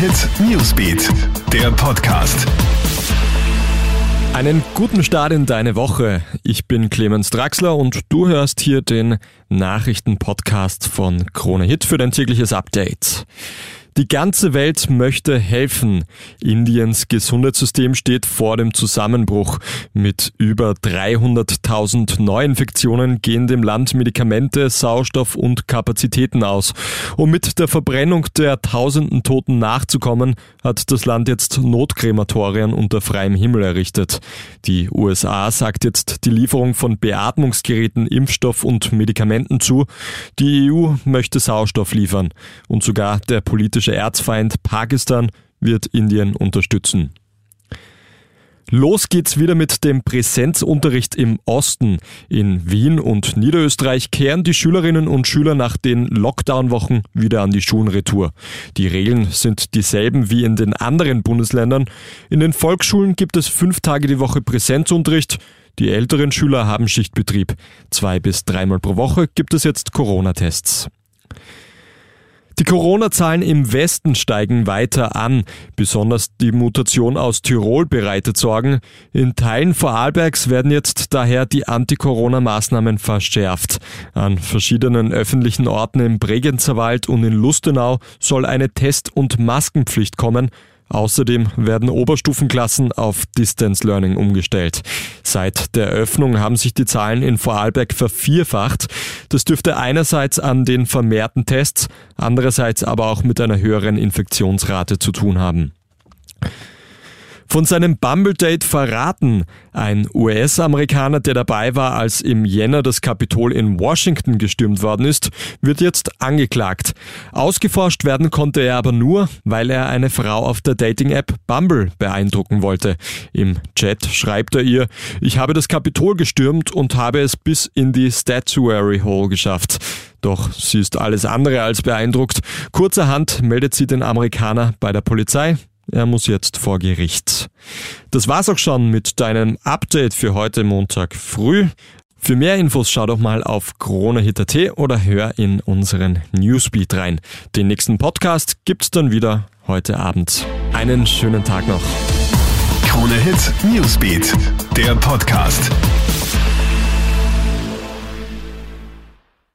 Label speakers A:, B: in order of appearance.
A: Hit Newsbeat, der Podcast.
B: Einen guten Start in deine Woche. Ich bin Clemens Draxler und du hörst hier den Nachrichtenpodcast von Krone Hit für dein tägliches Update. Die ganze Welt möchte helfen. Indiens Gesundheitssystem steht vor dem Zusammenbruch. Mit über 300.000 Neuinfektionen gehen dem Land Medikamente, Sauerstoff und Kapazitäten aus. Um mit der Verbrennung der tausenden Toten nachzukommen, hat das Land jetzt Notkrematorien unter freiem Himmel errichtet. Die USA sagt jetzt die Lieferung von Beatmungsgeräten, Impfstoff und Medikamenten zu. Die EU möchte Sauerstoff liefern. Und sogar der politische politische Erzfeind Pakistan wird Indien unterstützen. Los geht's wieder mit dem Präsenzunterricht im Osten. In Wien und Niederösterreich kehren die Schülerinnen und Schüler nach den Lockdown-Wochen wieder an die Schulenretour. Die Regeln sind dieselben wie in den anderen Bundesländern. In den Volksschulen gibt es fünf Tage die Woche Präsenzunterricht. Die älteren Schüler haben Schichtbetrieb. Zwei bis dreimal pro Woche gibt es jetzt Corona-Tests. Die Corona-Zahlen im Westen steigen weiter an. Besonders die Mutation aus Tirol bereitet Sorgen. In Teilen Vorarlbergs werden jetzt daher die Anti-Corona-Maßnahmen verschärft. An verschiedenen öffentlichen Orten im Bregenzerwald und in Lustenau soll eine Test- und Maskenpflicht kommen. Außerdem werden Oberstufenklassen auf Distance Learning umgestellt. Seit der Öffnung haben sich die Zahlen in Vorarlberg vervierfacht. Das dürfte einerseits an den vermehrten Tests, andererseits aber auch mit einer höheren Infektionsrate zu tun haben von seinem Bumble-Date verraten. Ein US-Amerikaner, der dabei war, als im Jänner das Kapitol in Washington gestürmt worden ist, wird jetzt angeklagt. Ausgeforscht werden konnte er aber nur, weil er eine Frau auf der Dating-App Bumble beeindrucken wollte. Im Chat schreibt er ihr, ich habe das Kapitol gestürmt und habe es bis in die Statuary Hall geschafft. Doch sie ist alles andere als beeindruckt. Kurzerhand meldet sie den Amerikaner bei der Polizei. Er muss jetzt vor Gericht. Das war's auch schon mit deinem Update für heute Montag früh. Für mehr Infos schau doch mal auf KroneHit.at oder hör in unseren Newsbeat rein. Den nächsten Podcast gibt's dann wieder heute Abend. Einen schönen Tag noch.
A: KroneHit Newsbeat, der Podcast.